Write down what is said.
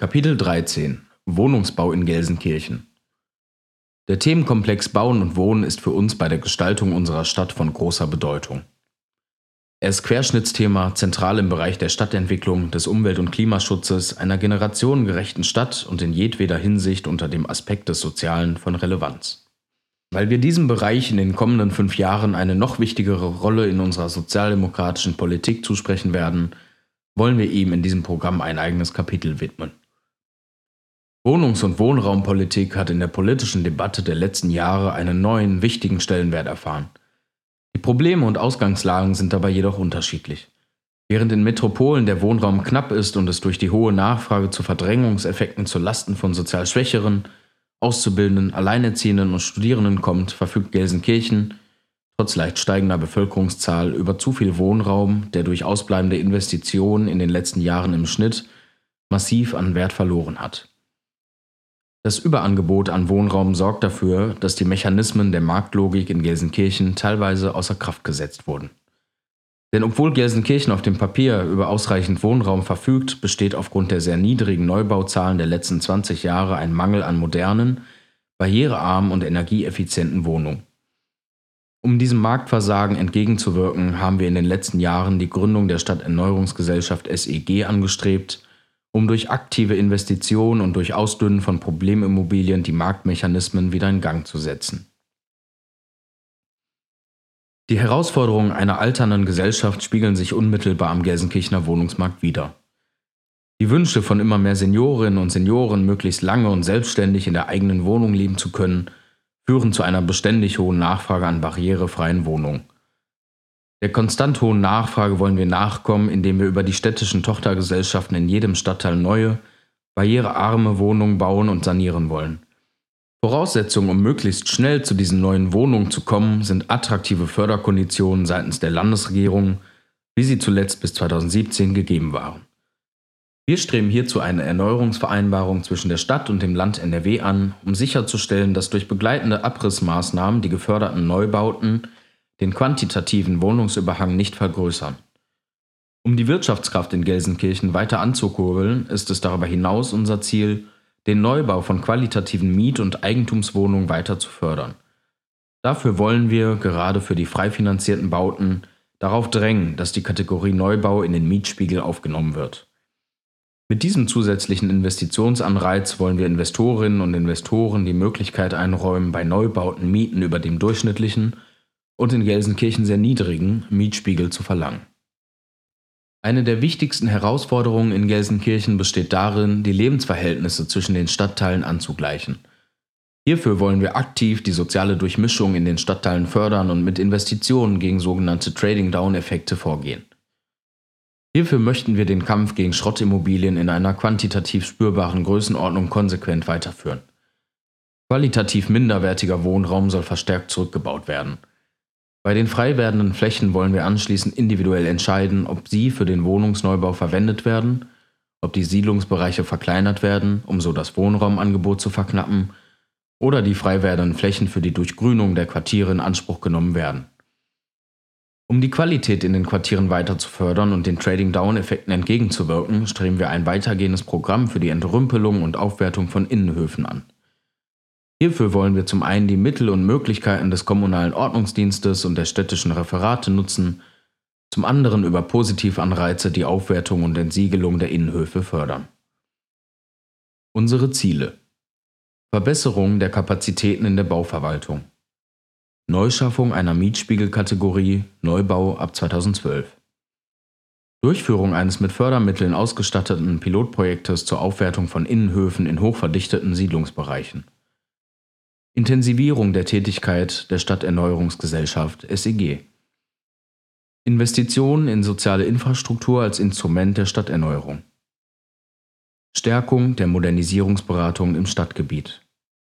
Kapitel 13 Wohnungsbau in Gelsenkirchen Der Themenkomplex Bauen und Wohnen ist für uns bei der Gestaltung unserer Stadt von großer Bedeutung. Er ist Querschnittsthema, zentral im Bereich der Stadtentwicklung, des Umwelt- und Klimaschutzes, einer generationengerechten Stadt und in jedweder Hinsicht unter dem Aspekt des Sozialen von Relevanz. Weil wir diesem Bereich in den kommenden fünf Jahren eine noch wichtigere Rolle in unserer sozialdemokratischen Politik zusprechen werden, wollen wir ihm in diesem Programm ein eigenes Kapitel widmen. Wohnungs- und Wohnraumpolitik hat in der politischen Debatte der letzten Jahre einen neuen, wichtigen Stellenwert erfahren. Die Probleme und Ausgangslagen sind dabei jedoch unterschiedlich. Während in Metropolen der Wohnraum knapp ist und es durch die hohe Nachfrage zu Verdrängungseffekten zu Lasten von sozial Schwächeren, Auszubildenden, Alleinerziehenden und Studierenden kommt, verfügt Gelsenkirchen, trotz leicht steigender Bevölkerungszahl, über zu viel Wohnraum, der durch ausbleibende Investitionen in den letzten Jahren im Schnitt massiv an Wert verloren hat. Das Überangebot an Wohnraum sorgt dafür, dass die Mechanismen der Marktlogik in Gelsenkirchen teilweise außer Kraft gesetzt wurden. Denn obwohl Gelsenkirchen auf dem Papier über ausreichend Wohnraum verfügt, besteht aufgrund der sehr niedrigen Neubauzahlen der letzten 20 Jahre ein Mangel an modernen, barrierearmen und energieeffizienten Wohnungen. Um diesem Marktversagen entgegenzuwirken, haben wir in den letzten Jahren die Gründung der Stadterneuerungsgesellschaft SEG angestrebt um durch aktive Investitionen und durch Ausdünnen von Problemimmobilien die Marktmechanismen wieder in Gang zu setzen. Die Herausforderungen einer alternden Gesellschaft spiegeln sich unmittelbar am Gelsenkirchener Wohnungsmarkt wider. Die Wünsche von immer mehr Seniorinnen und Senioren, möglichst lange und selbstständig in der eigenen Wohnung leben zu können, führen zu einer beständig hohen Nachfrage an barrierefreien Wohnungen. Der konstant hohen Nachfrage wollen wir nachkommen, indem wir über die städtischen Tochtergesellschaften in jedem Stadtteil neue, barrierearme Wohnungen bauen und sanieren wollen. Voraussetzungen, um möglichst schnell zu diesen neuen Wohnungen zu kommen, sind attraktive Förderkonditionen seitens der Landesregierung, wie sie zuletzt bis 2017 gegeben waren. Wir streben hierzu eine Erneuerungsvereinbarung zwischen der Stadt und dem Land NRW an, um sicherzustellen, dass durch begleitende Abrissmaßnahmen die geförderten Neubauten den quantitativen Wohnungsüberhang nicht vergrößern. Um die Wirtschaftskraft in Gelsenkirchen weiter anzukurbeln, ist es darüber hinaus unser Ziel, den Neubau von qualitativen Miet- und Eigentumswohnungen weiter zu fördern. Dafür wollen wir, gerade für die frei finanzierten Bauten, darauf drängen, dass die Kategorie Neubau in den Mietspiegel aufgenommen wird. Mit diesem zusätzlichen Investitionsanreiz wollen wir Investorinnen und Investoren die Möglichkeit einräumen, bei Neubauten Mieten über dem durchschnittlichen und in Gelsenkirchen sehr niedrigen Mietspiegel zu verlangen. Eine der wichtigsten Herausforderungen in Gelsenkirchen besteht darin, die Lebensverhältnisse zwischen den Stadtteilen anzugleichen. Hierfür wollen wir aktiv die soziale Durchmischung in den Stadtteilen fördern und mit Investitionen gegen sogenannte Trading-Down-Effekte vorgehen. Hierfür möchten wir den Kampf gegen Schrottimmobilien in einer quantitativ spürbaren Größenordnung konsequent weiterführen. Qualitativ minderwertiger Wohnraum soll verstärkt zurückgebaut werden. Bei den frei werdenden Flächen wollen wir anschließend individuell entscheiden, ob sie für den Wohnungsneubau verwendet werden, ob die Siedlungsbereiche verkleinert werden, um so das Wohnraumangebot zu verknappen, oder die frei werdenden Flächen für die Durchgrünung der Quartiere in Anspruch genommen werden. Um die Qualität in den Quartieren weiter zu fördern und den Trading-Down-Effekten entgegenzuwirken, streben wir ein weitergehendes Programm für die Entrümpelung und Aufwertung von Innenhöfen an. Hierfür wollen wir zum einen die Mittel und Möglichkeiten des kommunalen Ordnungsdienstes und der städtischen Referate nutzen, zum anderen über Positivanreize die Aufwertung und Entsiegelung der Innenhöfe fördern. Unsere Ziele Verbesserung der Kapazitäten in der Bauverwaltung. Neuschaffung einer Mietspiegelkategorie Neubau ab 2012 Durchführung eines mit Fördermitteln ausgestatteten Pilotprojektes zur Aufwertung von Innenhöfen in hochverdichteten Siedlungsbereichen Intensivierung der Tätigkeit der Stadterneuerungsgesellschaft SEG. Investitionen in soziale Infrastruktur als Instrument der Stadterneuerung. Stärkung der Modernisierungsberatung im Stadtgebiet